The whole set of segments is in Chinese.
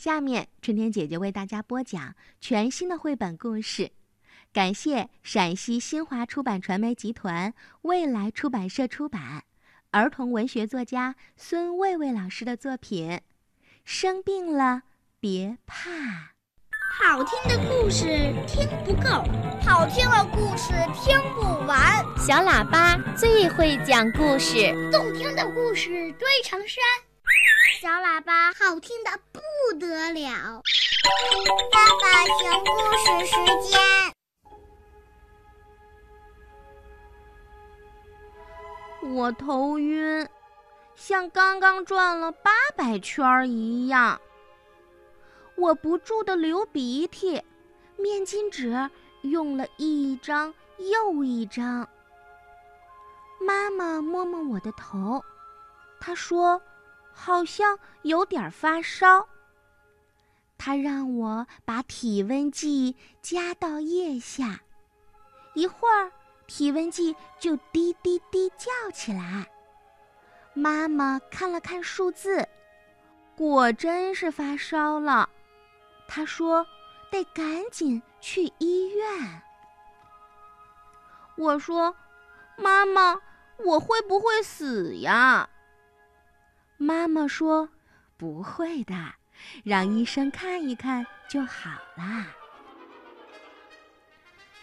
下面，春天姐姐为大家播讲全新的绘本故事。感谢陕西新华出版传媒集团未来出版社出版，儿童文学作家孙卫卫老师的作品。生病了别怕，好听的故事听不够，好听的故事听不完。小喇叭最会讲故事，动听的故事堆成山。小喇叭好听的不得了。爸爸讲故事时间。我头晕，像刚刚转了八百圈一样。我不住的流鼻涕，面巾纸用了一张又一张。妈妈摸摸我的头，她说。好像有点发烧。他让我把体温计加到腋下，一会儿体温计就滴滴滴叫起来。妈妈看了看数字，果真是发烧了。她说：“得赶紧去医院。”我说：“妈妈，我会不会死呀？”妈妈说：“不会的，让医生看一看就好啦。”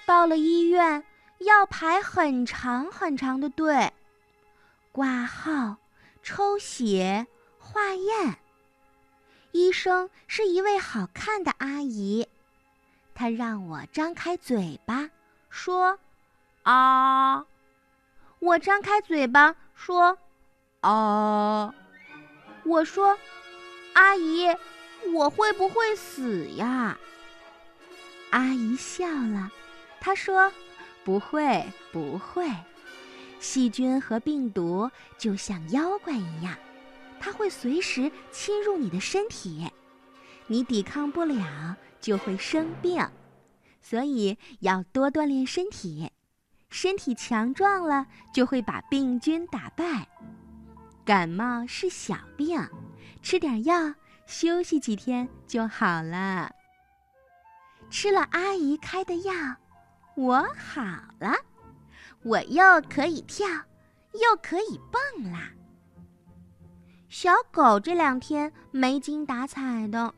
到了医院，要排很长很长的队，挂号、抽血、化验。医生是一位好看的阿姨，她让我张开嘴巴说：“啊！”我张开嘴巴说：“啊！”我说：“阿姨，我会不会死呀？”阿姨笑了，她说：“不会，不会。细菌和病毒就像妖怪一样，它会随时侵入你的身体，你抵抗不了就会生病。所以要多锻炼身体，身体强壮了就会把病菌打败。”感冒是小病，吃点药，休息几天就好了。吃了阿姨开的药，我好了，我又可以跳，又可以蹦啦。小狗这两天没精打采的，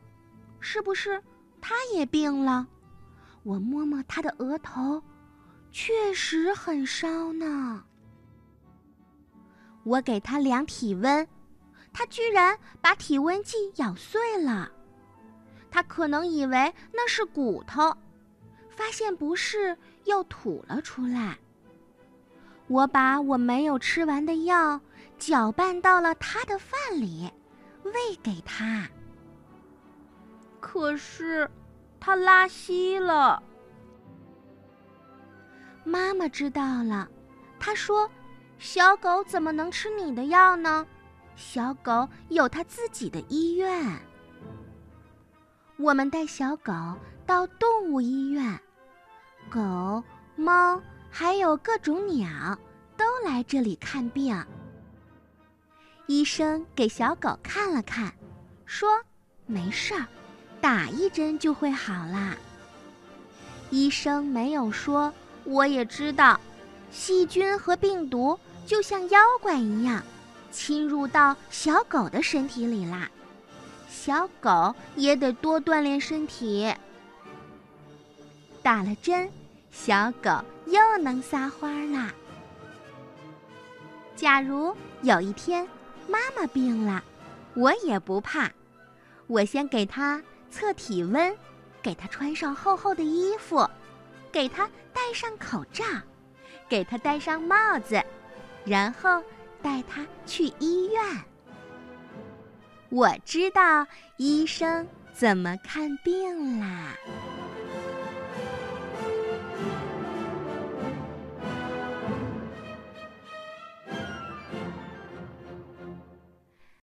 是不是它也病了？我摸摸它的额头，确实很烧呢。我给他量体温，他居然把体温计咬碎了。他可能以为那是骨头，发现不是，又吐了出来。我把我没有吃完的药搅拌到了他的饭里，喂给他。可是，他拉稀了。妈妈知道了，她说。小狗怎么能吃你的药呢？小狗有它自己的医院。我们带小狗到动物医院，狗、猫还有各种鸟都来这里看病。医生给小狗看了看，说：“没事儿，打一针就会好啦。”医生没有说，我也知道，细菌和病毒。就像妖怪一样，侵入到小狗的身体里啦。小狗也得多锻炼身体。打了针，小狗又能撒欢啦。假如有一天妈妈病了，我也不怕。我先给它测体温，给它穿上厚厚的衣服，给它戴上口罩，给它戴上帽子。然后带他去医院。我知道医生怎么看病啦。